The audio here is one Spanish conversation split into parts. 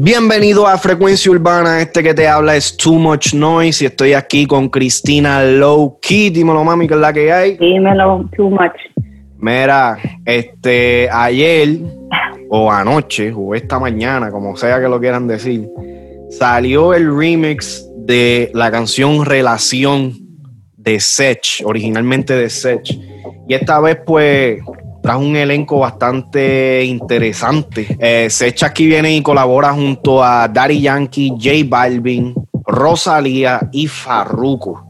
Bienvenido a Frecuencia Urbana, este que te habla es Too Much Noise y estoy aquí con Cristina Low Key. Dímelo, mami, que es la que hay. Dímelo, Too Much. Mira, este, ayer o anoche o esta mañana, como sea que lo quieran decir, salió el remix de la canción Relación de Sech, originalmente de Sech. Y esta vez, pues, trajo un elenco bastante interesante. Eh, Sech aquí viene y colabora junto a Daddy Yankee, J Balvin, Rosalía y Farruko.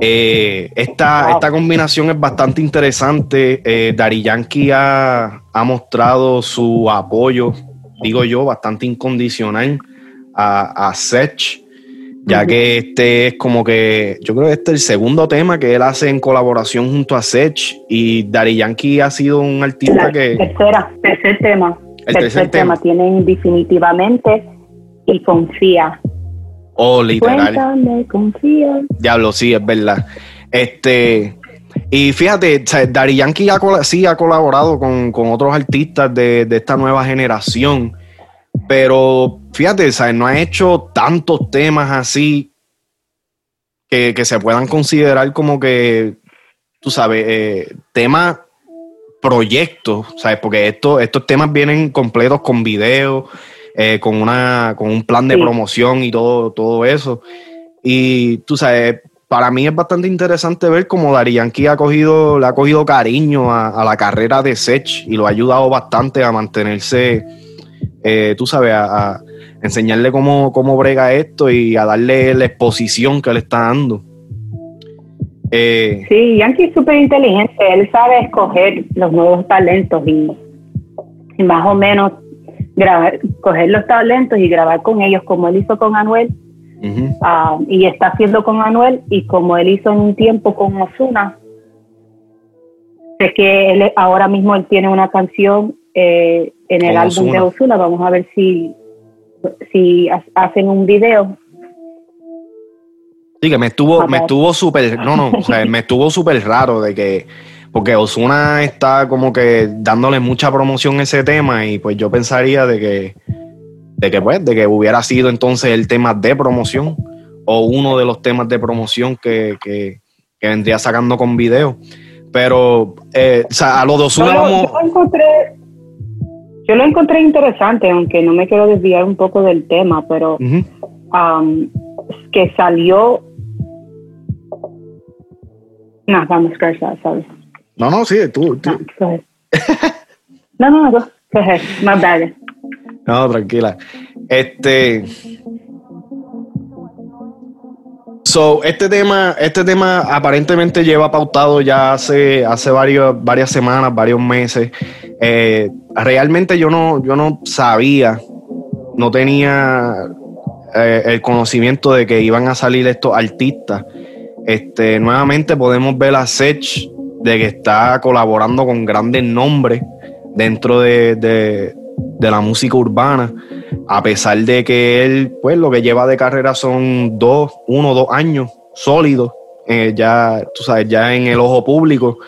Eh, esta, esta, combinación es bastante interesante. Eh, Daddy Yankee ha, ha, mostrado su apoyo, digo yo, bastante incondicional a, a Sech ya que este es como que, yo creo que este es el segundo tema que él hace en colaboración junto a Sech y Daddy Yankee ha sido un artista que... Tercera, tercer tema. El tercer, tema. Tienen definitivamente y confía. Oh, literal. Cuéntame, confía. Diablo, sí, es verdad. Este... Y fíjate, Daddy Yankee sí ha colaborado con, otros artistas de, de esta nueva generación pero fíjate, ¿sabes? no ha hecho tantos temas así que, se puedan considerar como que, tú sabes, eh, temas, proyectos, ¿sabes? Porque estos, estos temas vienen completos con video, eh, con, una, con un plan de promoción y todo, todo eso. Y tú sabes, para mí es bastante interesante ver cómo Dari Yankee ha cogido, le ha cogido cariño a, a la carrera de Sech y lo ha ayudado bastante a mantenerse eh, tú sabes, a, enseñarle cómo, cómo, brega esto y a darle la exposición que le está dando. Eh, sí, Yankee es súper inteligente, él sabe escoger los nuevos talentos y, más o menos grabar, coger los talentos y grabar con ellos como él hizo con Anuel ah, y está haciendo con Anuel y como él hizo en un tiempo con Osuna. Sé que él, ahora mismo él tiene una canción eh, en el álbum de Osuna. Vamos a ver si, si hacen un video. Sí, que me estuvo, me estuvo súper, no, no, o sea, me estuvo súper raro de que, porque Osuna está como que dándole mucha promoción a ese tema y pues yo pensaría de que, de que pues, de que hubiera sido entonces el tema de promoción o uno de los temas de promoción que, que, que vendría sacando con video. Pero, eh, o sea, a los dos vamos... Yo lo encontré interesante, aunque no me quiero desviar un poco del tema, pero um, que salió. No, vamos a ¿sabes? No, no, sí, tú. tú. No, no, no, no. My bad. No, tranquila. Este. So, este tema, este tema aparentemente lleva pautado ya hace, hace varios, varias semanas, varios meses. Eh, realmente yo no, yo no sabía, no tenía eh, el conocimiento de que iban a salir estos artistas. Este, nuevamente podemos ver a Sech de que está colaborando con grandes nombres dentro de, de, la música urbana, a pesar de que él, pues lo que lleva de carrera son dos, uno o dos años sólidos, eh, ya, tú sabes, ya en el ojo público.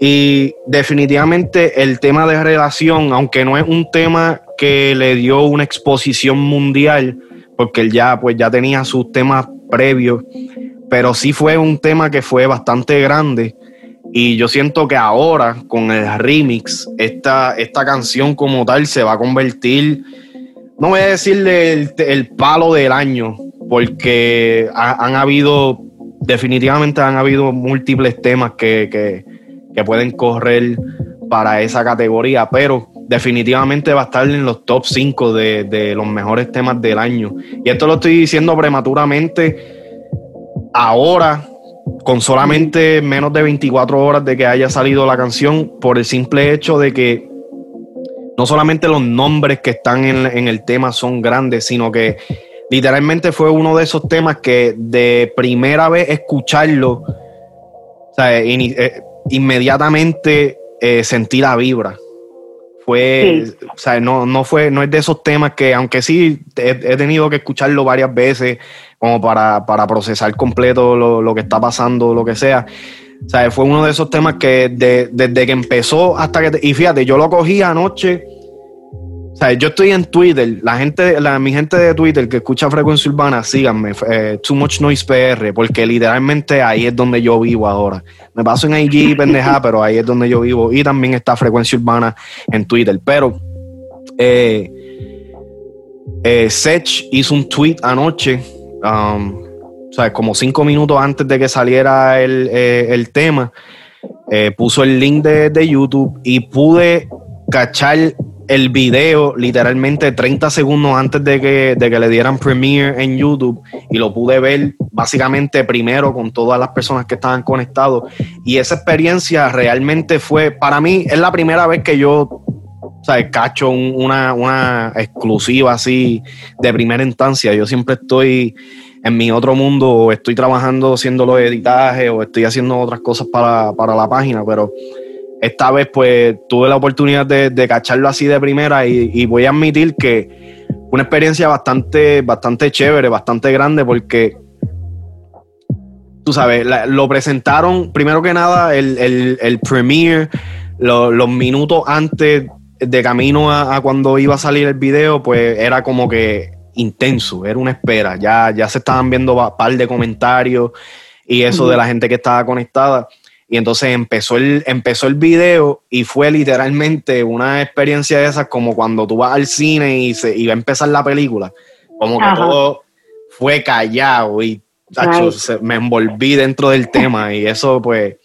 Y definitivamente el tema de relación, aunque no es un tema que le dio una exposición mundial, porque él ya, pues ya tenía sus temas previos, pero sí fue un tema que fue bastante grande. Y yo siento que ahora, con el remix, esta, esta canción como tal se va a convertir, no voy a decirle el, palo del año, porque han habido, definitivamente han habido múltiples temas que que pueden correr para esa categoría, pero definitivamente va a estar en los top 5 de, los mejores temas del año. Y esto lo estoy diciendo prematuramente ahora, con solamente menos de 24 horas de que haya salido la canción, por el simple hecho de que no solamente los nombres que están en, el tema son grandes, sino que literalmente fue uno de esos temas que de primera vez escucharlo, eh, inmediatamente eh, sentí la vibra. Fue, o sea, no, no fue, no es de esos temas que, aunque sí he, tenido que escucharlo varias veces como para, procesar completo lo, que está pasando, lo que sea. O sea, fue uno de esos temas que desde que empezó hasta que... y fíjate, yo lo cogí anoche. O sea, yo estoy en Twitter. La gente, la, mi gente de Twitter que escucha Frecuencia Urbana, síganme. Eh, Too Much Noise PR, porque literalmente ahí es donde yo vivo ahora. Me paso en IG, pendeja, pero ahí es donde yo vivo. Y también está Frecuencia Urbana en Twitter. Pero eh, eh, Sech hizo un tweet anoche. Um, o sea, como cinco minutos antes de que saliera el, eh, tema, eh, puso el link de, YouTube y pude cachar el video literalmente 30 segundos antes de que, de que le dieran premiere en YouTube y lo pude ver básicamente primero con todas las personas que estaban conectados y esa experiencia realmente fue, para mí es la primera vez que yo o sea, cacho una, una exclusiva así de primera instancia. Yo siempre estoy en mi otro mundo estoy trabajando haciendo los editajes o estoy haciendo otras cosas para, la página, pero esta vez pues tuve la oportunidad de, cacharlo así de primera y, voy a admitir que una experiencia bastante, bastante chévere, bastante grande porque tú sabes, lo presentaron primero que nada el, el, el premiere, los minutos antes de camino a, cuando iba a salir el video, pues era como que intenso, era una espera. Ya, ya se estaban viendo un par de comentarios y eso de la gente que estaba conectada. Y entonces empezó el, empezó el video y fue literalmente una experiencia de esas como cuando tú vas al cine y, se, iba a empezar la película. Como que todo fue callado y me envolví dentro del tema y eso pues,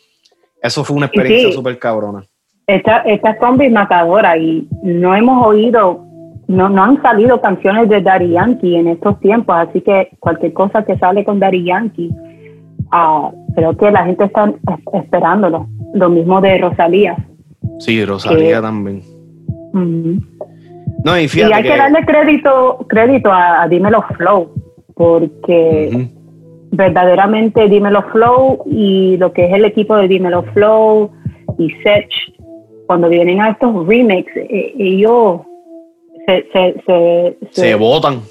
eso fue una experiencia súper cabrona. Esta, esta zombie matadora y no hemos oído no, no han salido canciones de Daddy Yankee en estos tiempos, así que cualquier cosa que sale con Daddy Yankee, uh, creo que la gente está esperándolo. Lo mismo de Rosalía. Sí, Rosalía también. No, y, hay que, darle crédito, crédito a, Dímelo Flow, porque verdaderamente Dímelo Flow y lo que es el equipo de Dímelo Flow y Sech, cuando vienen a estos remakes, eh, ellos se, se, se, se votan.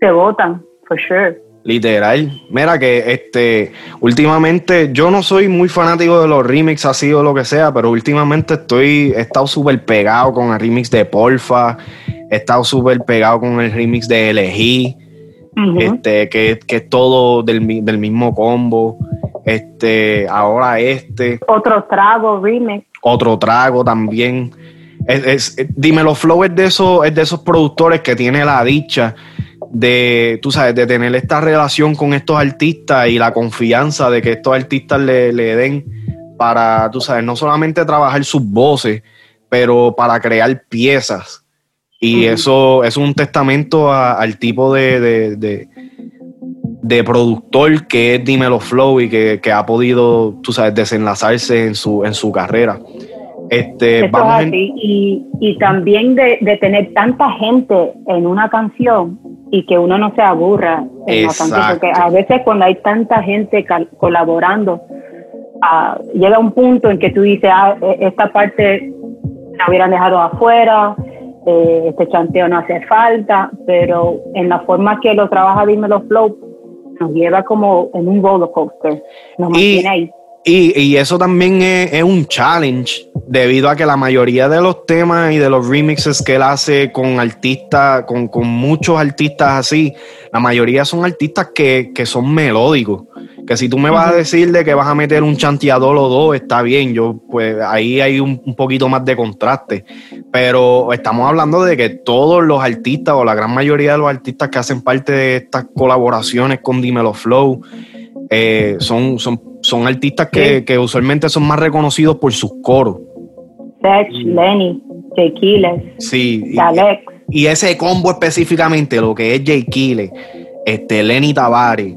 Se votan, for sure. Literal. Mira que este últimamente yo no soy muy fanático de los remixes así o lo que sea, pero últimamente estoy he estado súper pegado con el remix de Porfa, he estado súper pegado con el remix de Elegí, este, que, que, es todo del, del, mismo combo. Este, ahora este. Otro trago remix. Otro trago también. Es, Dímelo Flow es de, esos, es de esos productores que tiene la dicha de, tú sabes, de tener esta relación con estos artistas y la confianza de que estos artistas le, den para, tú sabes, no solamente trabajar sus voces, pero para crear piezas. Y eso, es un testamento al tipo de, de, productor que es Dímelo Flow y que, que, ha podido, tú sabes, desenlazarse en su, en su carrera. Este, y, también de, tener tanta gente en una canción y que uno no se aburra en porque a veces cuando hay tanta gente colaborando, ah, llega un punto en que tú dices, ah, e, esta parte la hubieran dejado afuera, eh, este chanteo no hace falta, pero en la forma que lo trabaja Dímelo Flow, nos lleva como en un roller coaster, nos mantiene ahí. Y, eso también es, un challenge, debido a que la mayoría de los temas y de los remixes que él hace con artistas, con, muchos artistas así, la mayoría son artistas que, son melódicos. Que si tú me vas a decir de que vas a meter un chanteador o dos, está bien, yo pues ahí hay un, un poquito más de contraste. Pero estamos hablando de que todos los artistas o la gran mayoría de los artistas que hacen parte de estas colaboraciones con Dimelo Flow, eh, son, son, son artistas que, que, usualmente son más reconocidos por sus coros. Sech, Lenny, Kille, sí, Y, ese combo específicamente, lo que es Jay este, Lenny Tavares,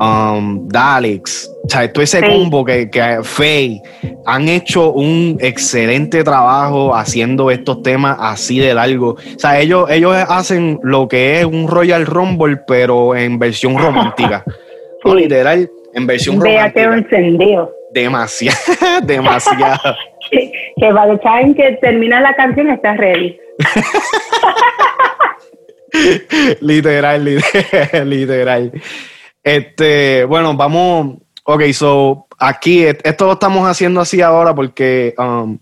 um, Dalex, o sea, todo ese combo que, que Faye han hecho un excelente trabajo haciendo estos temas así de largo. O sea, ellos, ellos hacen lo que es un Royal Rumble, pero en versión romántica. literal, en versión Vea que encendido. Demasiado, demasiado. que, que by the time que termina la canción estás ready. literal, literal, literal. Este, bueno, vamos, Ok, so aquí, esto lo estamos haciendo así ahora porque um,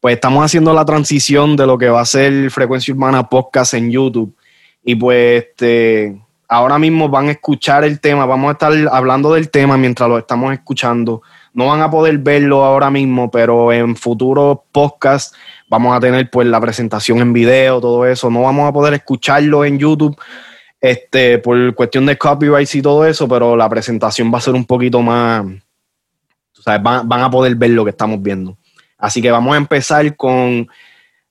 pues estamos haciendo la transición de lo que va a ser Frecuencia Urbana Podcast en YouTube. Y pues este, ahora mismo van a escuchar el tema, vamos a estar hablando del tema mientras lo estamos escuchando. No van a poder verlo ahora mismo, pero en futuros podcasts vamos a tener pues la presentación en video, todo eso. No vamos a poder escucharlo en YouTube este, por cuestión de copyrights y todo eso, pero la presentación va a ser un poquito más, van, van a poder ver lo que estamos viendo. Así que vamos a empezar con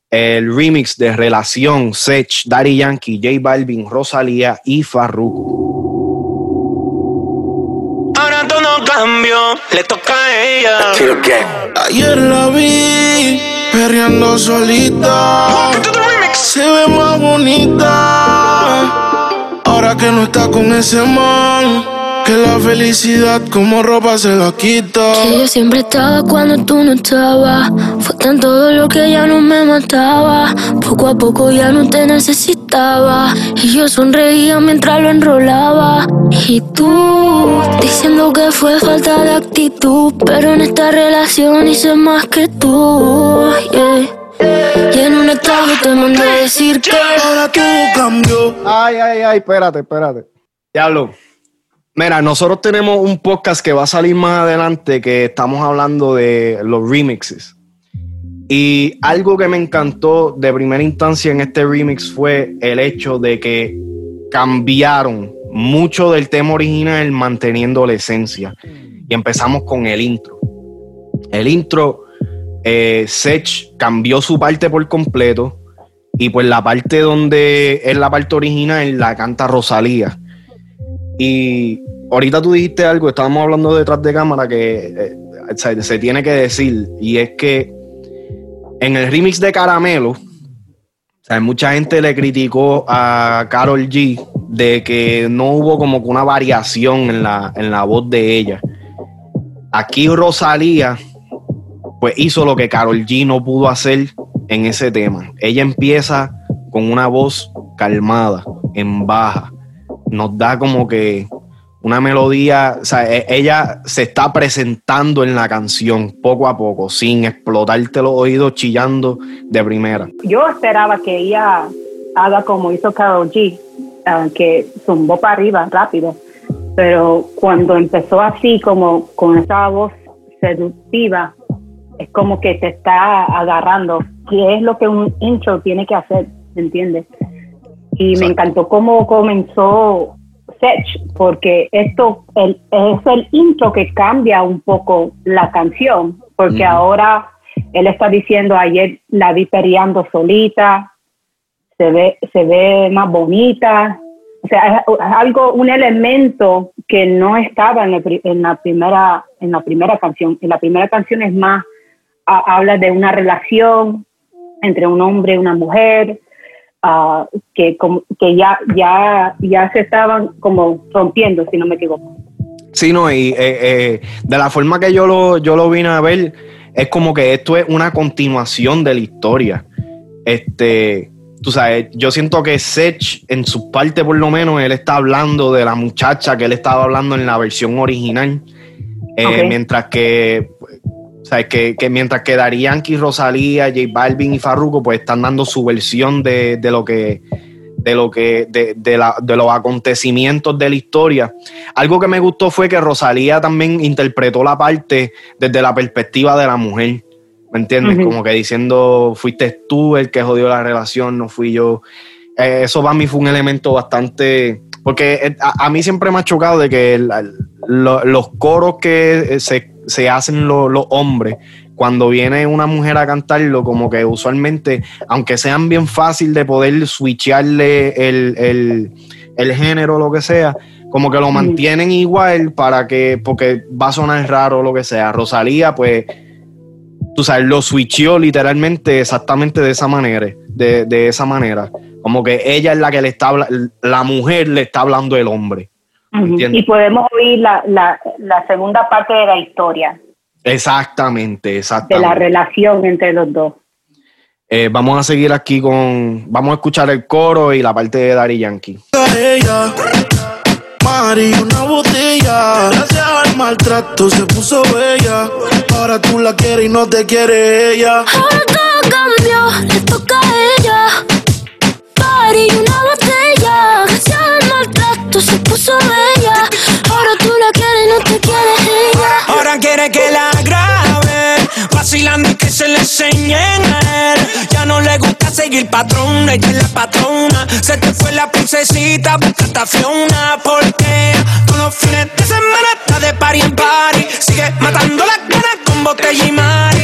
el remix de Relación, Sech, Daddy Yankee, J Balvin, Rosalía y Farruko. Ahora todo cambió, le toca a ella. Ayer la vi perreando solita. Se ve más bonita. Ahora que no está con ese man que la felicidad como ropa se la quita. Que yo siempre estaba cuando tú no estabas. Fue tanto dolor que ya no me mataba. Poco a poco ya no te necesitaba. Y yo sonreía mientras lo enrolaba. Y tú diciendo que fue falta de actitud. Pero en esta relación hice más que tú. Y en un estado te mandé a decir que ahora tú cambió. Ay, ay, ay, espérate, espérate. Diablo. Mira, nosotros tenemos un podcast que va a salir más adelante que estamos hablando de los remixes. Y algo que me encantó de primera instancia en este remix fue el hecho de que cambiaron mucho del tema original manteniendo la esencia. Y empezamos con el intro. El intro, eh, Sech cambió su parte por completo y pues la parte donde es la parte original la canta Rosalía. Y ahorita tú dijiste algo, estábamos hablando detrás de cámara que eh, se, tiene que decir, y es que en el remix de Caramelo, mucha gente le criticó a Carol G de que no hubo como que una variación en la, en la voz de ella. Aquí Rosalía, pues hizo lo que Carol G no pudo hacer en ese tema. Ella empieza con una voz calmada, en baja. Nos da como que una melodía, o sea, e, ella se está presentando en la canción poco a poco, sin explotarte los oídos chillando de primera. Yo esperaba que ella haga como hizo Karol G, ah, que zumbó para arriba rápido, pero cuando empezó así, como con esa voz seductiva, es como que te está agarrando, que es lo que un intro tiene que hacer, ¿entiendes? Y me encantó cómo comenzó Sech, porque esto es el intro que cambia un poco la canción, porque ahora él está diciendo ayer la vi periando solita, se ve, se ve más bonita, o sea, es algo, un elemento que no estaba en, en, la primera, en la primera canción. En la primera canción es más, habla de una relación entre un hombre y una mujer, que, que ya, ya, ya se estaban como rompiendo, si no me equivoco. Sí, no, y eh, eh, de la forma que yo lo, yo lo vine a ver, es como que esto es una continuación de la historia. Este, tú sabes, yo siento que Sech, en su parte por lo menos, él está hablando de la muchacha que él estaba hablando en la versión original. Eh, mientras que sea, que, mientras que Dari Yankee, Rosalía, J Balvin y Farruko pues están dando su versión de, lo que de lo que de, de, los acontecimientos de la historia. Algo que me gustó fue que Rosalía también interpretó la parte desde la perspectiva de la mujer. ¿Me entiendes? Como que diciendo, fuiste tú el que jodió la relación, no fui yo. Eh, eso para mí fue un elemento bastante. Porque eh, a, mí siempre me ha chocado de que los coros que eh, se se hacen los hombres cuando viene una mujer a cantarlo, como que usualmente, aunque sean bien fácil de poder switcharle el, el, género o lo que sea, como que lo mantienen igual para que, porque va a sonar raro o lo que sea. Rosalía, pues, tú sabes, lo switchó literalmente exactamente de esa manera, de, de esa manera. Como que ella es la que le está, la mujer le está hablando el hombre. Y podemos oír la, la, la, segunda parte de la historia. Exactamente, exactamente. De la relación entre los dos. Eh, vamos a seguir aquí con. Vamos a escuchar el coro y la parte de Dari Yankee. Mari, una botella. Gracias al maltrato se puso bella. Ahora tú la quieres y no te quiere ella. Y que se le enseñen. Ya no le gusta seguir patrón, ella es la patrona. Se te fue la princesita, busca Fiona. Porque todos los fines de semana está de party en party. Sigue matando las ganas con botella y mari.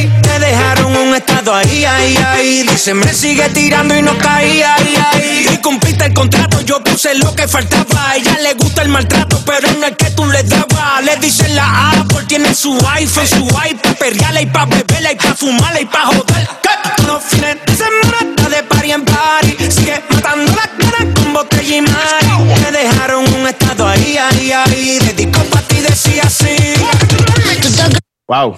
Ahí, ahí. Dice, me sigue tirando y no caía, ahí, ahí. Y cumpliste el contrato, yo puse lo que faltaba. A ella le gusta el maltrato, pero no es que tú le dabas. Le dicen la Apple, tiene su iPhone, su iPad, perreala y pa' beberla y pa' fumarla y pa' joder. Todos los fines de semana está de party en party. Sigue matando las ganas con botella y mari. Te dejaron un estado ahí, ahí, ahí. Dedicó pa' ti, decía así. Wow.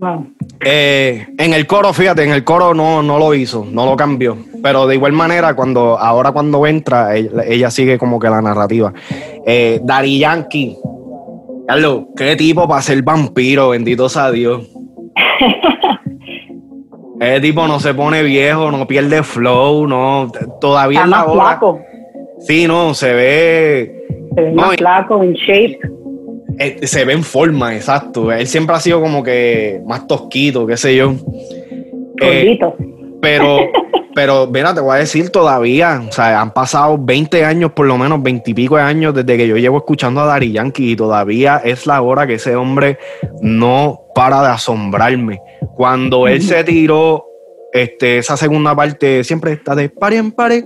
Wow. Eh, en el coro, fíjate, en el coro no, no lo hizo, no lo cambió. Pero de igual manera, cuando ahora cuando entra, ella, ella sigue como que la narrativa. Eh, Daddy Yankee. Carlos, qué tipo para ser vampiro, bendito sea Dios. Ese tipo no se pone viejo, no pierde flow, no, todavía Está es la más hora. flaco. Sí, no, se ve, Se ve No, más flaco, en shape. Eh, se ve en forma, exacto. Él siempre ha sido como que más tosquito, qué sé yo. Eh, pero, pero, mira, te voy a decir todavía, o sea, han pasado 20 años, por lo menos 20 y pico de años desde que yo llevo escuchando a Dari Yankee y todavía es la hora que ese hombre no para de asombrarme. Cuando él se tiró este, esa segunda parte, siempre está de pare en pare.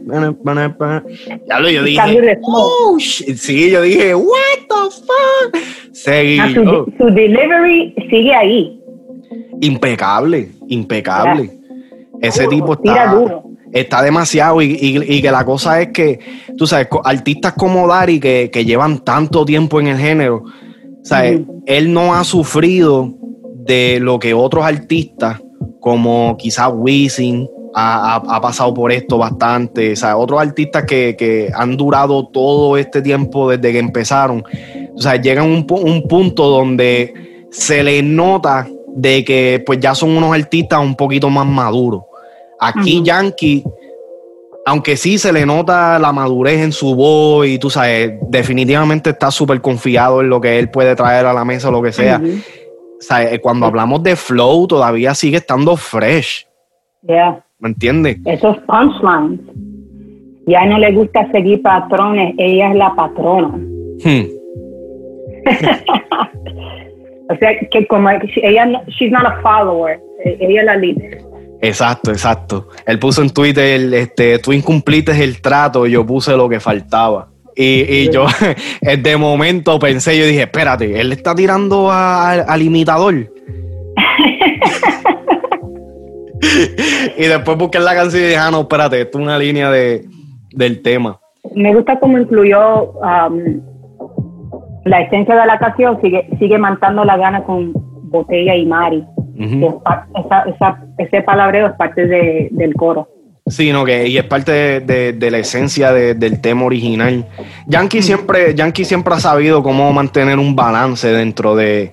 Ya lo yo dije. Oh, sí, yo dije, what the fuck. Seguí. Ah, su, oh, su delivery sigue ahí. impecable, impecable. Ese Duro, tipo tira está, duro. está demasiado y, y- y que la cosa es que, tú sabes, artistas como Dari que, que llevan tanto tiempo en el género, ¿sabes? Él no ha sufrido de lo que otros artistas, como quizás Wisin, ha, ha- ha pasado por esto bastante, o sea, otros artistas que, que han durado todo este tiempo desde que empezaron, o sea, llegan a un, pu- un punto donde se les nota de que pues ya son unos artistas un poquito más maduros. Aquí. Yankee, aunque sí se le nota la madurez en su voz y tú sabes, definitivamente está súper confiado en lo que él puede traer a la mesa o lo que sea. O sea, eh, cuando hablamos de flow, todavía sigue estando fresh. Yeah. ¿Me entiendes? Esos punchlines. Ya no le gusta seguir patrones, ella es la patrona. Hmm. O sea, que como ella, no- she's not a follower, eh, ella es la líder. Exacto, exacto. Él puso en Twitter, este, tú incumpliste el trato, yo puse lo que faltaba. Y, y yo, de momento pensé, yo dije, espérate, él le está tirando al imitador. y después busqué la canción y dije, ah, no, espérate, esto es una línea de, del tema. Me gusta cómo incluyó um, la esencia de la canción, sigue, sigue mantando la gana con Botella y Mari. Ujú. Que es esa- esa- ese palabreo es parte de- del coro. Sí, no, que y es parte de, de- de la esencia de- del tema original. Yankee siempre, Yankee siempre ha sabido cómo mantener un balance dentro de.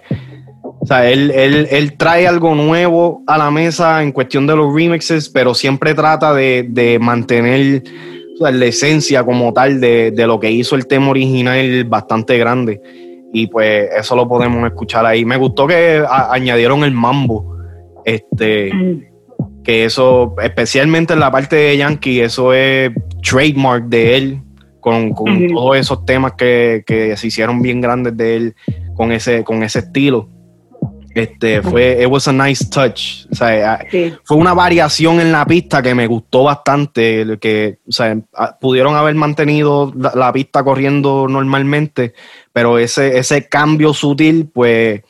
O sea, él, él, él trae algo nuevo a la mesa en cuestión de los remixes, pero siempre trata de, de mantener o sea, la esencia como tal de, de lo que hizo el tema original bastante grande. Y pues eso lo podemos escuchar ahí. Me gustó que a- añadieron el mambo. Este Mm. que eso, especialmente en la parte de Yankee, eso es trademark de él, con, con todos esos temas que, que se hicieron bien grandes de él, con ese, con ese estilo. Este fue, it was a nice touch. O sea, a- Sí. fue una variación en la pista que me gustó bastante. Que, o sea, a- pudieron haber mantenido la, la pista corriendo normalmente, pero ese, ese cambio sutil, pues,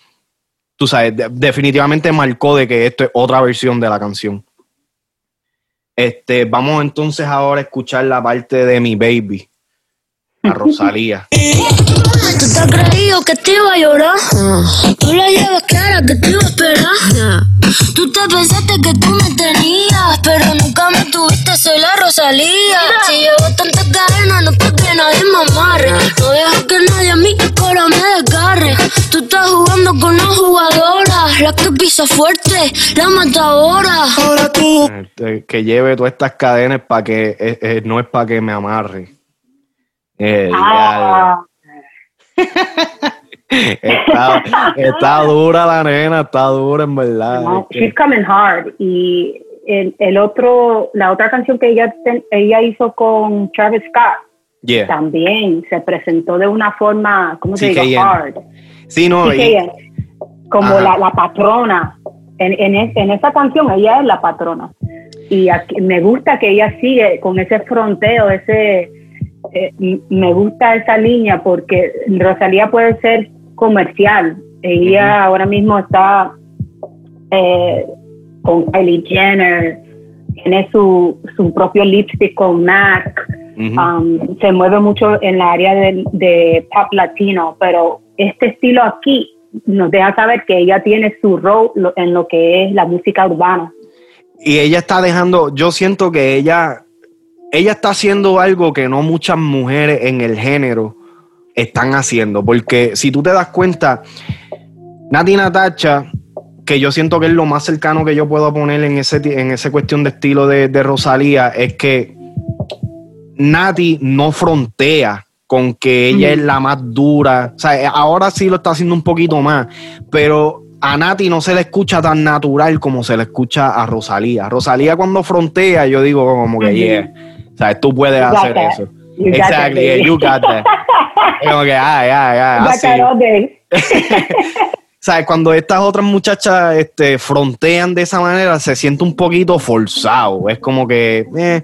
tú sabes, de- definitivamente marcó de que esto es otra versión de la canción. Este, vamos entonces ahora a escuchar la parte de mi baby, a Rosalía. Tú te has creído que te iba a llorar. Tú la llevas clara que te iba a esperar. Tú te pensaste que tú me tenías, pero nunca me tuviste, soy la Rosalía. Si llevo tantas cadenas, no porque nadie me amarre. No dejo que nadie a mí para me desgarre. Tú estás jugando con una jugadora, la que pisa fuerte, la matadora. Ahora tú. Este, que lleve todas estas cadenas para que, eh, eh, no es para que me amarre. Ah. está, dura la nena, está dura en verdad. she's coming hard. Y el, el, otro, la otra canción que ella, ella hizo con Travis Scott también se presentó de una forma, ¿cómo se dice? Hard. Sí, no. como la, la, patrona. En, en, en, esa canción ella es la patrona. Y me gusta que ella sigue con ese fronteo, ese eh, me gusta esa línea porque Rosalía puede ser comercial. Ella ahora mismo está eh, con Kylie Jenner, tiene su, su propio lipstick con MAC, um, se mueve mucho en la área de, de, pop latino, pero este estilo aquí nos deja saber que ella tiene su rol en lo que es la música urbana. Y ella está dejando, yo siento que ella ella está haciendo algo que no muchas mujeres en el género están haciendo. Porque si tú te das cuenta, Nati Natacha, que yo siento que es lo más cercano que yo puedo poner en ese en esa cuestión de estilo de, Rosalía, es que Nati no frontea con que ella es la más dura. O sea, ahora sí lo está haciendo un poquito más, pero a Nati no se le escucha tan natural como se le escucha a Rosalía. Rosalía cuando frontea, yo digo como que, yeah sea, Tú puedes hacer eso. Exacto, you got that. Como que, ay, ay, ay, así. Cuando estas otras muchachas este, frontean de esa manera, se siente un poquito forzado. Es como que, eh,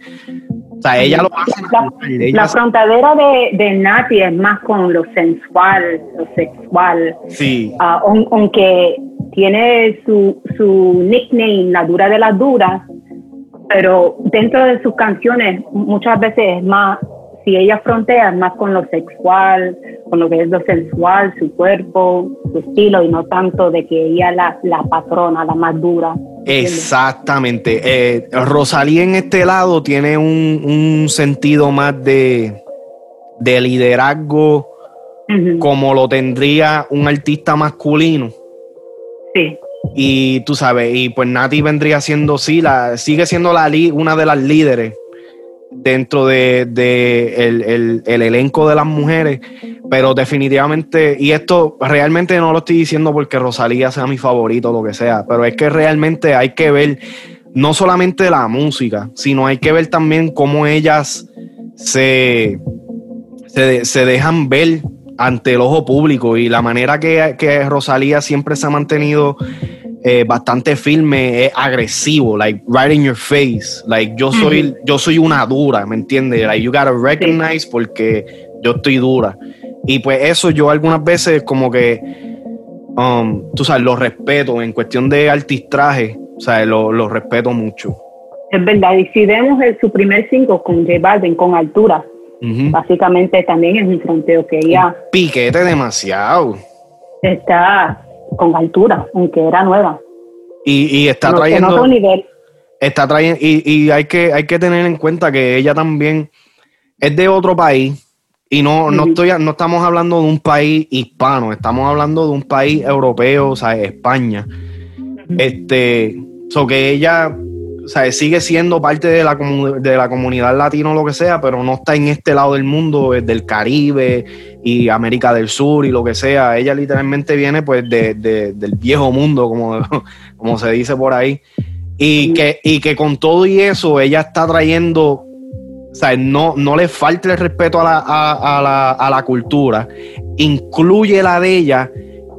o sea, ella lo hace. La, la frontadera de, de, Nati es más con lo sensual, lo sexual. Sí. Ah, aunque tiene su, su nickname, la dura de las duras, pero dentro de sus canciones muchas veces es más, si ella frontea más con lo sexual, con lo que es lo sensual, su cuerpo, su estilo, y no tanto de que ella la, la patrona, la más dura. Exactamente. Eh, Rosalía en este lado tiene un, un sentido más de, de liderazgo como lo tendría un artista masculino. Sí. Y tú sabes, y pues Nati vendría siendo, sí, la, sigue siendo la una de las líderes dentro de, el, elenco de las mujeres, pero definitivamente, y esto realmente no lo estoy diciendo porque Rosalía sea mi favorito o lo que sea, pero es que realmente hay que ver no solamente la música, sino hay que ver también cómo ellas se, se, dejan ver ante el ojo público y la manera que, que Rosalía siempre se ha mantenido eh, bastante firme, es agresivo, like right in your face. Like yo soy, yo soy una dura, ¿me entiendes? Like you gotta recognize porque yo estoy dura. Y pues eso yo algunas veces como que, um, tú sabes, lo respeto en cuestión de artistraje, o sea, lo, lo respeto mucho. Es verdad, y si vemos el, su primer cinco con J Balvin, con altura, básicamente también es un fronteo que ella... piquete demasiado. Está, con altura, aunque era nueva. Y, está trayendo. Está trayendo. Y, hay que, hay que tener en cuenta que ella también es de otro país. Y no, no, estoy, no estamos hablando de un país hispano, estamos hablando de un país europeo, o sea, España. Este, so que ella o sea, sigue siendo parte de la, de la comunidad latina o lo que sea, pero no está en este lado del mundo, del Caribe y América del Sur y lo que sea. Ella literalmente viene pues de, del viejo mundo, como, como se dice por ahí. Y que, y que con todo y eso, ella está trayendo, o sea, no, no le falta el respeto a la, a, la, a la cultura, incluye la de ella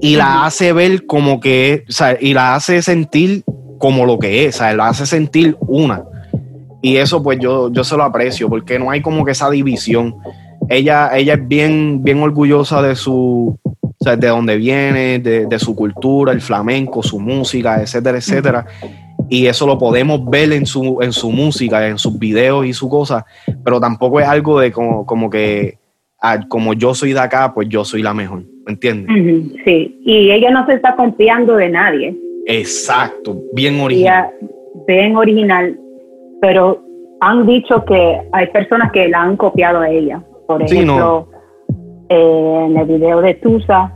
y la hace ver como que, o sea, y la hace sentir como lo que es, o sea, lo hace sentir una. Y eso pues yo, yo se lo aprecio, porque no hay como que esa división. Ella, ella es bien, bien orgullosa de su, o sea, de dónde viene, de, su cultura, el flamenco, su música, etcétera, etcétera. Y eso lo podemos ver en su, en su música, en sus videos y su cosa, pero tampoco es algo de como, como que, ah, como yo soy de acá, pues yo soy la mejor. ¿me entiendes? Sí, y ella no se está copiando de nadie. Exacto, bien original. bien original, pero han dicho que hay personas que la han copiado a ella. Por ejemplo, eh, en el video de Tusa,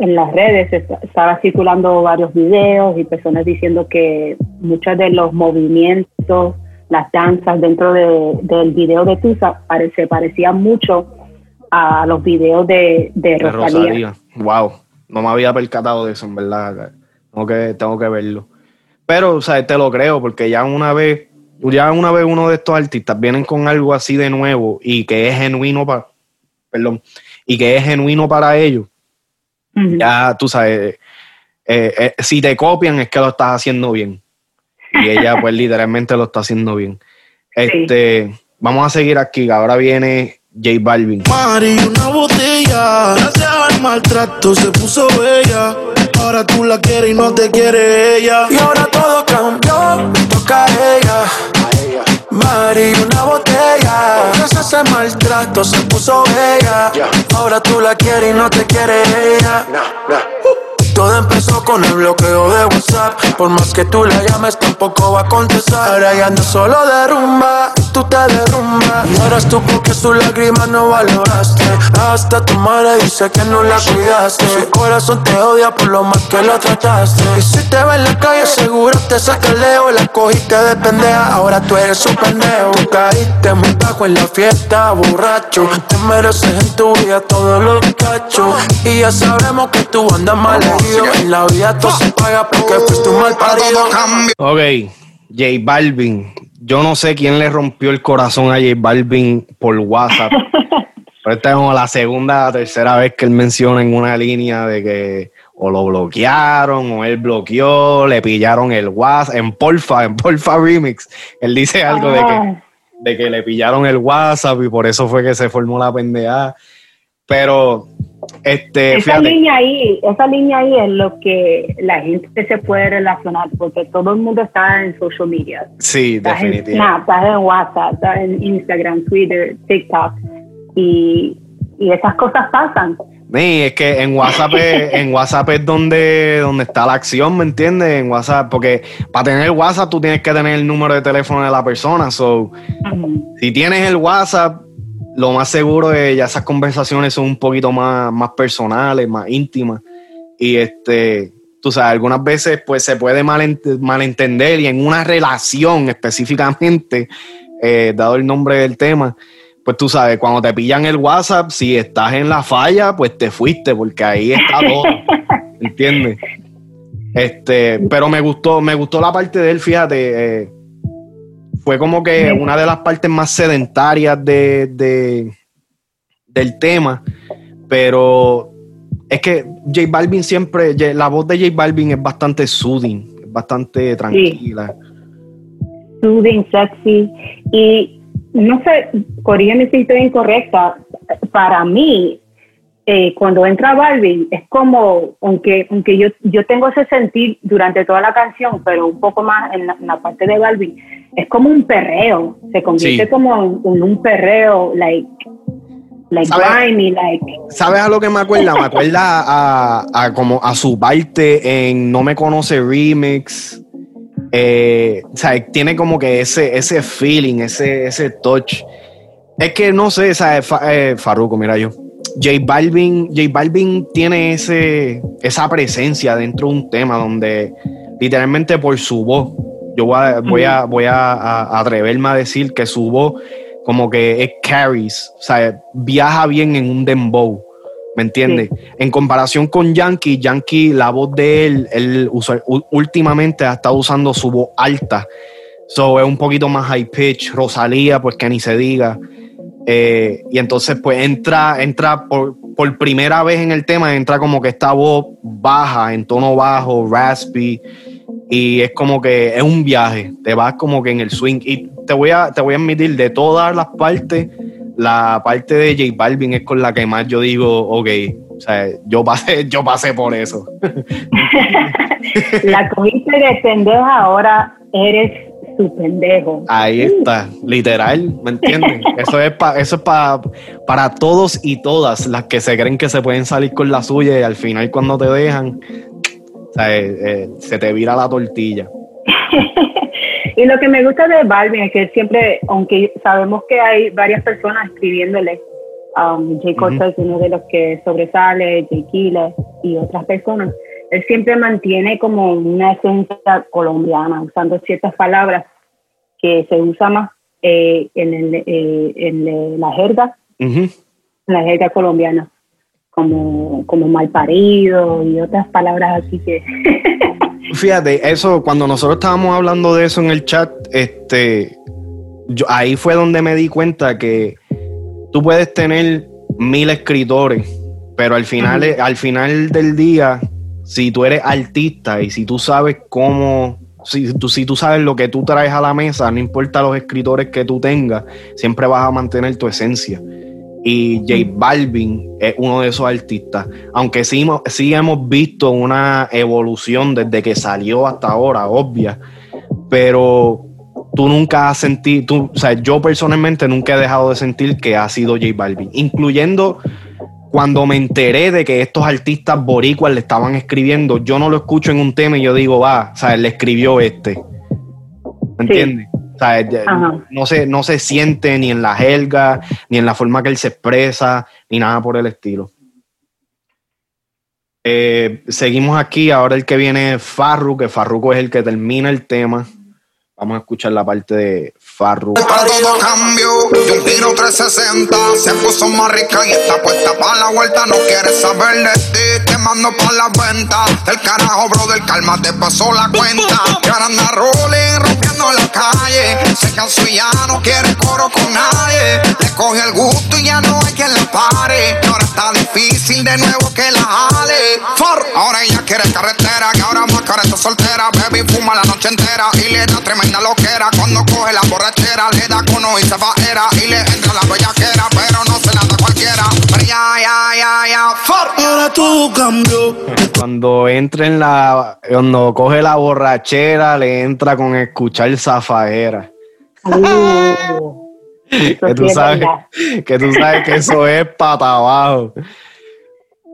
en las redes estaba circulando varios videos y personas diciendo que muchos de los movimientos, las danzas dentro del video de Tusa se parecían mucho a los videos de, de, Rosalía. Wow, no me había percatado de eso, en verdad. Tengo que, tengo que verlo. Pero, o sea, te lo creo, porque ya una vez, ya una vez uno de estos artistas vienen con algo así de nuevo y que es genuino para, perdón, y que es genuino para ellos, ya tú sabes, eh, eh, si te copian es que lo estás haciendo bien. Y ella pues literalmente lo está haciendo bien. Este, vamos a seguir aquí, ahora viene J Balvin. Mari, una botella, gracias maltrato se puso bella. Ahora tú la quieres y no te quiere ella. Y ahora todo cambió, toca a ella. Mari, una botella. Gracias al maltrato se puso bella. Ahora tú la quieres y no te quiere ella. Todo empezó con el bloqueo de WhatsApp. Por más que tú la llames, tampoco va a contestar. Ahora ya ando solo de rumba, tú te derrumbas. Lloras tú porque su lágrima no valoraste. Hasta tu madre dice que no la cuidaste. Su corazón te odia por lo mal que lo trataste. Y si te ve en la calle, seguro te saca el leo. La cogiste de pendeja, ahora tú eres un pendejo. Caíste muy bajo en la fiesta, borracho. Te mereces en tu vida todo lo cacho. Y ya sabemos que tú andas mal en la vida todo se paga porque fuiste un mal parido. Ok, J Balvin. Yo no sé quién le rompió el corazón a J Balvin por WhatsApp. Pero esta es como la segunda o tercera vez que él menciona en una línea de que o lo bloquearon o él bloqueó, le pillaron el WhatsApp en Porfa, en Porfa Remix. Él dice algo de que, ah. de que le pillaron el WhatsApp y por eso fue que se formó la pendeja. Pero este, esa línea ahí, esa línea ahí es lo que la gente se puede relacionar porque todo el mundo está en social media. Sí, definitivamente. está en WhatsApp, está en Instagram, Twitter, TikTok y, y esas cosas pasan. Sí, es que en WhatsApp es, en WhatsApp es donde, donde está la acción, ¿me entiendes? En WhatsApp, porque para tener WhatsApp tú tienes que tener el número de teléfono de la persona. So, Si tienes el WhatsApp, lo más seguro es ya esas conversaciones son un poquito más, más personales, más íntimas. Y este, tú sabes, algunas veces pues se puede malentender y en una relación específicamente, eh, dado el nombre del tema, pues tú sabes, cuando te pillan el WhatsApp, si estás en la falla, pues te fuiste, porque ahí está todo. ¿Entiendes? Este, pero me gustó, me gustó la parte de él, fíjate. Eh, fue como que una de las partes más sedentarias de, del tema, pero es que J Balvin siempre, la voz de J Balvin es bastante soothing, es bastante tranquila. Soothing, sexy. Y no sé, corrígeme si estoy incorrecta, para mí eh, cuando entra Balvin, es como, aunque, aunque yo, yo tengo ese sentir durante toda la canción, pero un poco más en la, parte de Balvin, es como un perreo, se convierte como en, un perreo, like, like grimy, like. ¿Sabes a lo que me acuerda? Me acuerda a, como a su parte en No Me Conoce Remix. Eh, o sea, tiene como que ese, ese feeling, ese, ese touch. Es que no sé, ¿sabes? Eh, Farruko, mira yo. J Balvin, J Balvin tiene ese, esa presencia dentro de un tema donde literalmente por su voz, yo voy a, voy a, atreverme a decir que su voz como que es carries, o sea, viaja bien en un dembow, ¿me entiendes? En comparación con Yankee, Yankee, la voz de él, él últimamente ha estado usando su voz alta, so es un poquito más high pitch, Rosalía, pues que ni se diga. Eh, y entonces, pues entra, entra por, por, primera vez en el tema, entra como que esta voz baja, en tono bajo, raspy, y es como que es un viaje, te vas como que en el swing. Y te voy a, te voy a admitir, de todas las partes, la parte de J Balvin es con la que más yo digo, ok, o sea, yo pasé, yo pasé por eso. la cogiste de pendeja, ahora eres tu pendejo. Ahí está, literal, ¿me entiendes? eso es, pa, eso es para todos y todas las que se creen que se pueden salir con la suya y al final cuando te dejan, eh, eh, se te vira la tortilla. y lo que me gusta de Balvin es que siempre, aunque sabemos que hay varias personas escribiéndole, um, Jay Cortez es uno de los que sobresale, Jay Killer y otras personas, él siempre mantiene como una esencia colombiana, usando ciertas palabras que se usa más eh, en, el, eh, en, la jerga, en la jerga colombiana, como, como mal parido y otras palabras así que... Fíjate, eso, cuando nosotros estábamos hablando de eso en el chat, este, yo, ahí fue donde me di cuenta que tú puedes tener mil escritores, pero al final, al final del día, si tú eres artista y si tú sabes cómo, si tú, si tú sabes lo que tú traes a la mesa, no importa los escritores que tú tengas, siempre vas a mantener tu esencia. Y J Balvin es uno de esos artistas. Aunque sí, sí hemos visto una evolución desde que salió hasta ahora, obvia. Pero tú nunca has sentido, o sea, yo personalmente nunca he dejado de sentir que ha sido J Balvin, incluyendo cuando me enteré de que estos artistas boricuas le estaban escribiendo, yo no lo escucho en un tema y yo digo, va, o sea, él le escribió este. ¿Me entiendes? O sea, no se, no se siente ni en la jerga, ni en la forma que él se expresa, ni nada por el estilo. Eh, seguimos aquí, ahora el que viene es Farru, que Farruko es el que termina el tema. Vamos a escuchar la parte de Farru. Todo cambió, de un tiro 360. Se puso más rica y está puesta para la vuelta. No quieres saber de ti, te mando para la venta. El carajo, bro, del calma te pasó la cuenta. Y ahora anda rolling, rompiendo la calle. Se cansó y ya no quiere coro con nadie. Le coge el gusto y ya no hay quien le pare. Y ahora está difícil de nuevo que la jale. For, ahora ella quiere carretera. Que ahora más careta soltera. Baby fuma la noche entera y le da tremenda lo que era cuando coge la borrachera, le da cono y se va era y le entra la bellaquera, pero no se la da cualquiera. Pero ya, ya, ya, ya, Ahora todo cambió. Cuando entra en la, cuando coge la borrachera, le entra con escuchar zafaera. Uh, que tú sabes, que tú sabes que eso es pata abajo.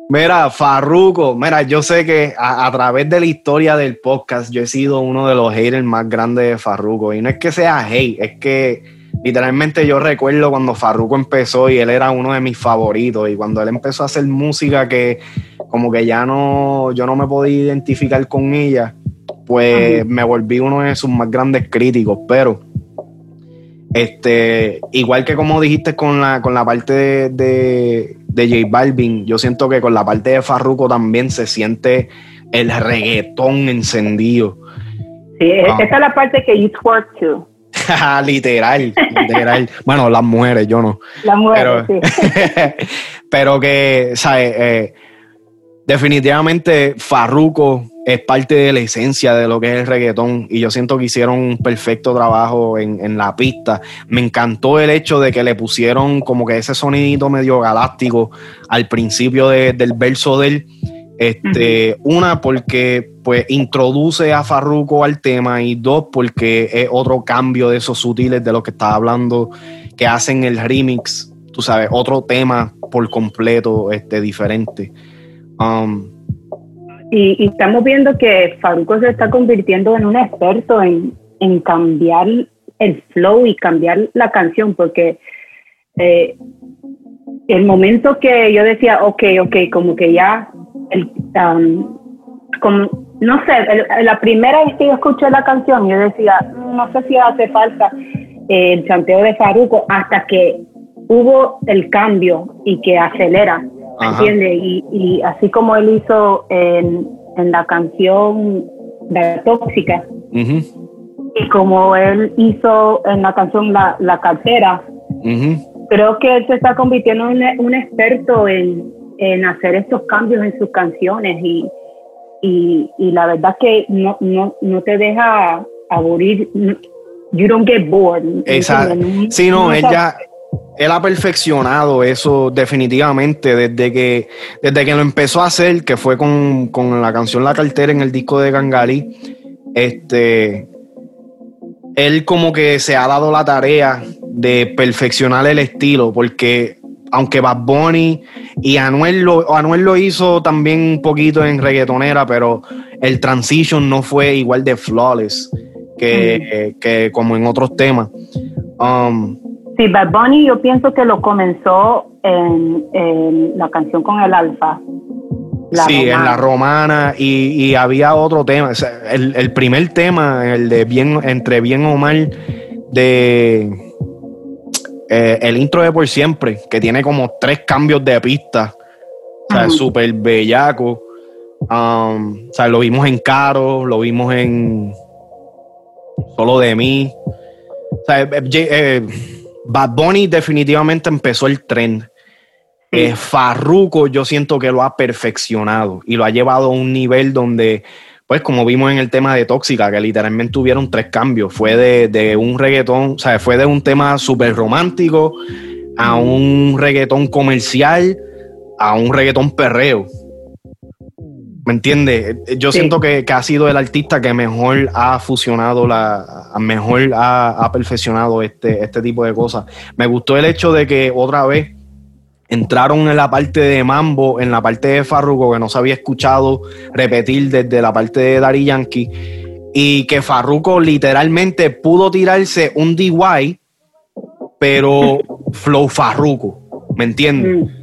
Mira, Farruko, mira, yo sé que a, través de la historia del podcast yo he sido uno de los haters más grandes de Farruko. Y no es que sea hate, es que literalmente yo recuerdo cuando Farruko empezó y él era uno de mis favoritos. Y cuando él empezó a hacer música que como que ya no, yo no me podía identificar con ella, pues me volví uno de sus más grandes críticos. Pero este, igual que como dijiste con la, con la parte de de J Balvin, yo siento que con la parte de Farruko también se siente el reggaetón encendido. Sí, esta es la parte que you twerk to. literal, literal. bueno, las mujeres, yo no. Las mujeres, pero, sí. pero que, ¿sabes? Eh, definitivamente Farruko es parte de la esencia de lo que es el reggaetón y yo siento que hicieron un perfecto trabajo en, la pista. Me encantó el hecho de que le pusieron como que ese sonidito medio galáctico al principio del verso de él. Este, Una, porque pues introduce a Farruko al tema y dos, porque es otro cambio de esos sutiles de lo que estaba hablando, que hacen el remix, tú sabes, otro tema por completo este, diferente. Um, y, estamos viendo que Faruco se está convirtiendo en un experto en, cambiar el flow y cambiar la canción, porque eh, el momento que yo decía, ok, ok, como que ya, um, como, no sé, la primera vez que yo escuché la canción, yo decía, no sé si hace falta eh, el chanteo de Faruco, hasta que hubo el cambio y que acelera ¿entiendes? Y, y, así como él hizo en, en la canción de Tóxica, y como él hizo en la canción La, la Cartera, creo que él se está convirtiendo en un experto en, en hacer estos cambios en sus canciones y, y, y la verdad que no, no, no te deja aburrir. You don't get bored. Exacto. Sí, no, ella él ha perfeccionado eso definitivamente desde que, desde que lo empezó a hacer, que fue con, la canción La Cartera en el disco de Gangali. Este, él como que se ha dado la tarea de perfeccionar el estilo, porque aunque Bad Bunny y Anuel lo, Anuel lo hizo también un poquito en reggaetonera, pero el transition no fue igual de flawless que, que como en otros temas. Um, sí, Bad Bunny yo pienso que lo comenzó en, la canción con el Alfa. sí, en la romana y, había otro tema, el, primer tema, el de bien entre bien o mal de eh, el intro de por siempre, que tiene como tres cambios de pista, o sea, súper bellaco. Um, o sea, lo vimos en Caro, lo vimos en Solo de mí. O sea, eh, eh, Bad Bunny definitivamente empezó el trend. Eh, Farruko yo siento que lo ha perfeccionado y lo ha llevado a un nivel donde, pues como vimos en el tema de Tóxica, que literalmente tuvieron tres cambios. Fue de, un reggaetón, o sea, fue de un tema súper romántico a un reggaetón comercial a un reggaetón perreo. ¿Me entiendes? Yo siento que, ha sido el artista que mejor ha fusionado, la, mejor ha, perfeccionado este, este tipo de cosas. Me gustó el hecho de que otra vez entraron en la parte de Mambo, en la parte de Farruko, que no se había escuchado repetir desde la parte de Dari Yankee, y que Farruko literalmente pudo tirarse un DY, pero flow Farruko, ¿me entiendes? Mm.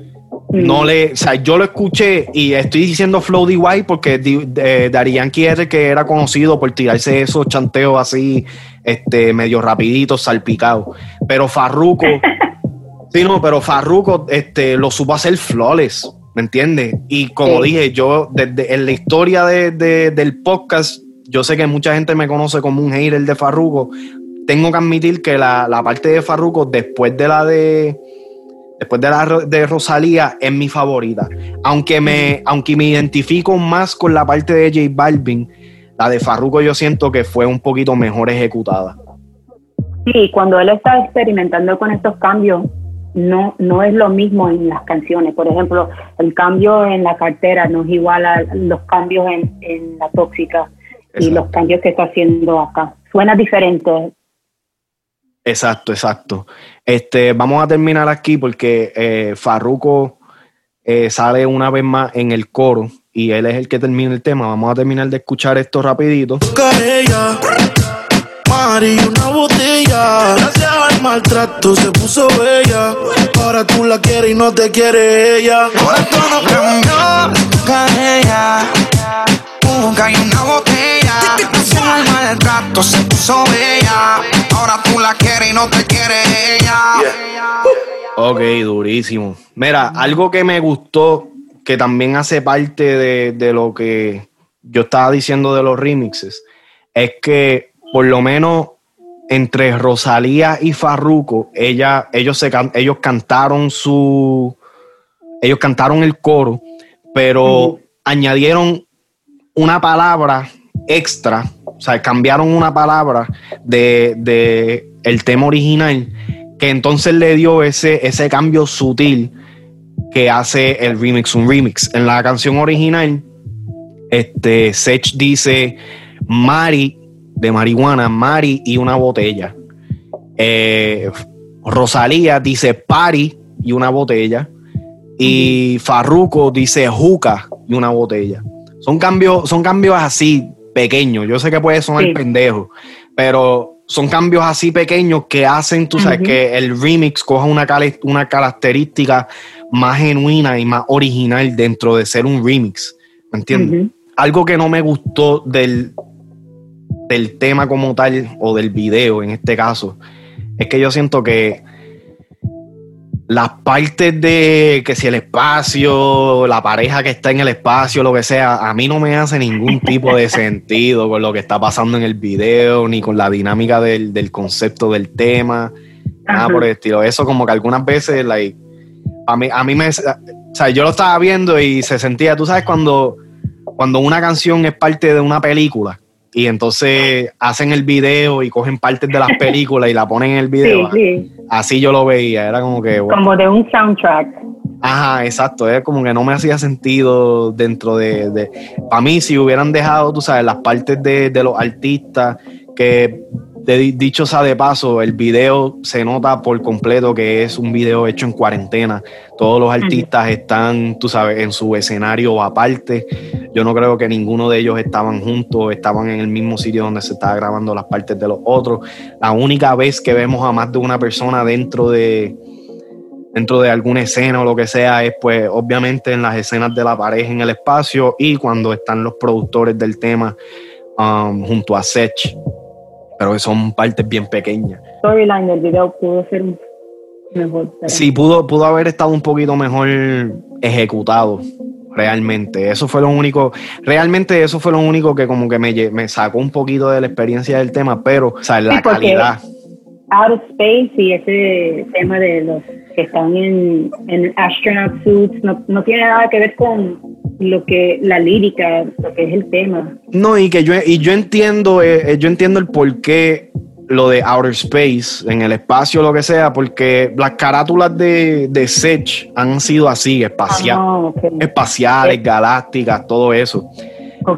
No le, o sea, yo lo escuché y estoy diciendo Flow DY porque eh, es el que era conocido por tirarse esos chanteos así, este, medio rapiditos, salpicados. Pero Farruko, sí, no, pero Farruko este, lo supo hacer flores, ¿me entiendes? Y como dije, yo desde en la historia del podcast, yo sé que mucha gente me conoce como un hater de Farruko. Tengo que admitir que la, la parte de Farruko, después de la de después de la de Rosalía, es mi favorita. Aunque me, aunque me identifico más con la parte de J Balvin, la de Farruko yo siento que fue un poquito mejor ejecutada. Sí, cuando él está experimentando con estos cambios, no, no es lo mismo en las canciones. Por ejemplo, el cambio en la cartera no es igual a los cambios en, la tóxica y los cambios que está haciendo acá. Suena diferente. Exacto, exacto. Este, vamos a terminar aquí porque eh, Farruko eh, sale una vez más en el coro y él es el que termina el tema. Vamos a terminar de escuchar esto rapidito. Mari, una botella. Gracias al maltrato se puso bella. Ahora tú la quieres y no te quiere ella. Esto no cambió, ella. Nunca hay una botella. Al maltrato se puso bella. Ahora tú la quieres y no te quiere ella. Ok, durísimo. Mira, algo que me gustó, que también hace parte de, de lo que yo estaba diciendo de los remixes, es que por lo menos entre Rosalía y Farruko, ella, ellos, se, ellos cantaron su. Ellos cantaron el coro, pero añadieron una palabra extra, o sea, cambiaron una palabra de, el tema original, que entonces le dio ese, ese cambio sutil que hace el remix un remix. En la canción original, este Sech dice Mari de marihuana, Mari y una botella. Eh, Rosalía dice Pari y una botella. Y Farruko dice Juca y una botella. Son cambios, son cambios así pequeños. Yo sé que puede sonar pendejo, pero son cambios así pequeños que hacen, tú sabes, que el remix coja una, una característica más genuina y más original dentro de ser un remix. ¿Me entiendes? Algo que no me gustó del, del tema como tal, o del video en este caso, es que yo siento que las partes de que si el espacio, la pareja que está en el espacio, lo que sea, a mí no me hace ningún tipo de sentido con lo que está pasando en el video, ni con la dinámica del, concepto del tema, nada por el estilo. Eso como que algunas veces, like, a mí, a mí me... O sea, yo lo estaba viendo y se sentía, tú sabes, cuando, cuando una canción es parte de una película y entonces hacen el video y cogen partes de las películas y la ponen en el video. Así yo lo veía, era como que... como de un soundtrack. Ajá, exacto, es como que no me hacía sentido dentro de... de para mí, si hubieran dejado, tú sabes, las partes de, de los artistas que dicho sea de paso, el video se nota por completo que es un video hecho en cuarentena. Todos los artistas están, tú sabes, en su escenario aparte. Yo no creo que ninguno de ellos estaban juntos, estaban en el mismo sitio donde se estaba grabando las partes de los otros. La única vez que vemos a más de una persona dentro de dentro de alguna escena o lo que sea es pues obviamente en las escenas de la pareja en el espacio y cuando están los productores del tema um, junto a Sech pero son partes bien pequeñas. Storyline del video pudo ser mejor. Sí, pudo, pudo haber estado un poquito mejor ejecutado, realmente. Eso fue lo único, realmente eso fue lo único que como que me, me sacó un poquito de la experiencia del tema, pero, o sea, la calidad. Out of Space y ese tema de los que están en, en astronaut suits no, no tiene nada que ver con lo que la lírica, lo que es el tema. No, y que yo, y yo entiendo, eh, eh, yo entiendo el por qué lo de outer space, en el espacio, lo que sea, porque las carátulas de, de Sech han sido así, espacial, ah, espaciales, galácticas, todo eso.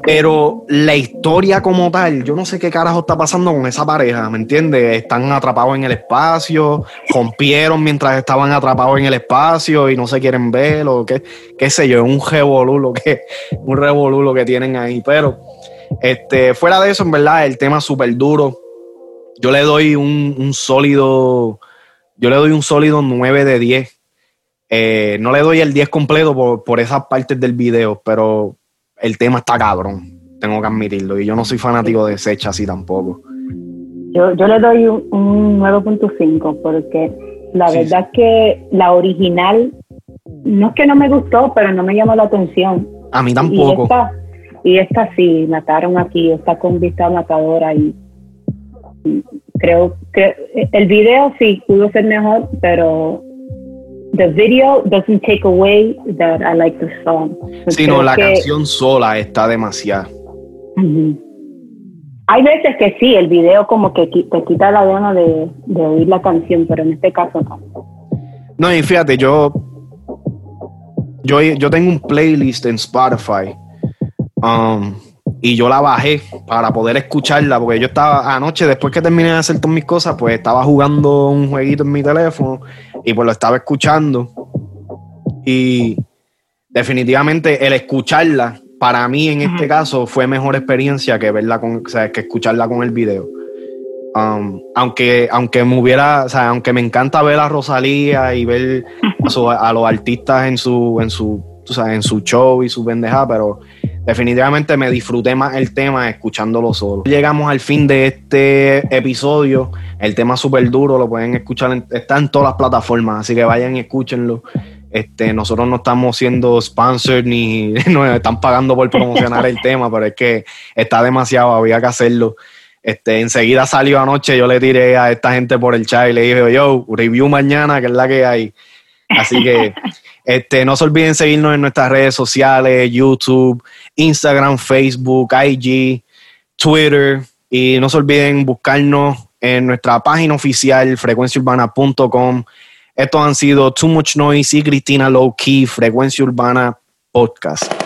Pero la historia como tal, yo no sé qué carajo está pasando con esa pareja, ¿me entiendes? Están atrapados en el espacio, rompieron mientras estaban atrapados en el espacio y no se quieren ver, o qué, qué sé yo, un revolulo que, un revolulo que tienen ahí. Pero este, fuera de eso, en verdad, el tema es súper duro. Yo le doy un, sólido, yo le doy un sólido 9 de 10. Eh, no le doy el 10 completo por, por esas partes del video, pero el tema está cabrón, tengo que admitirlo. Y yo no soy fanático de Secha así tampoco. Yo, yo le doy un, 9.5 porque la verdad es que la original no es que no me gustó, pero no me llamó la atención. A mí tampoco. Y esta, sí, mataron aquí, está con vista matadora y, creo que el video sí pudo ser mejor, pero the video doesn't take away that I like the song. Sí, no, la canción sola está demasiado. Hay veces que sí, el video como que te quita la gana de, oír la canción, pero en este caso no. No, y fíjate, yo, yo, yo tengo un playlist en Spotify um, y yo la bajé para poder escucharla, porque yo estaba anoche, después que terminé de hacer todas mis cosas, pues estaba jugando un jueguito en mi teléfono y pues lo estaba escuchando. Y definitivamente el escucharla, para mí en este caso, fue mejor experiencia que verla con, o sea, que escucharla con el video. Um, aunque, aunque me hubiera, o sea, aunque me encanta ver a Rosalía y ver a, los artistas en su, en su, en su show y su pendeja, pero definitivamente me disfruté más el tema escuchándolo solo. Llegamos al fin de este episodio. El tema súper duro, lo pueden escuchar, está en todas las plataformas, así que vayan y escúchenlo. Este, nosotros no estamos siendo sponsored ni nos están pagando por promocionar el tema, pero es que está demasiado, había que hacerlo. Este, enseguida salió anoche, yo le tiré a esta gente por el chat y le dije, yo, review mañana, que es la que hay. Así que este, no se olviden seguirnos en nuestras redes sociales, YouTube, Instagram, Facebook, IG, Twitter. Y no se olviden buscarnos en nuestra página oficial frecuenciaurbana.com. Estos han sido Too Much Noise y Cristina Low Key, Frecuencia Urbana Podcast.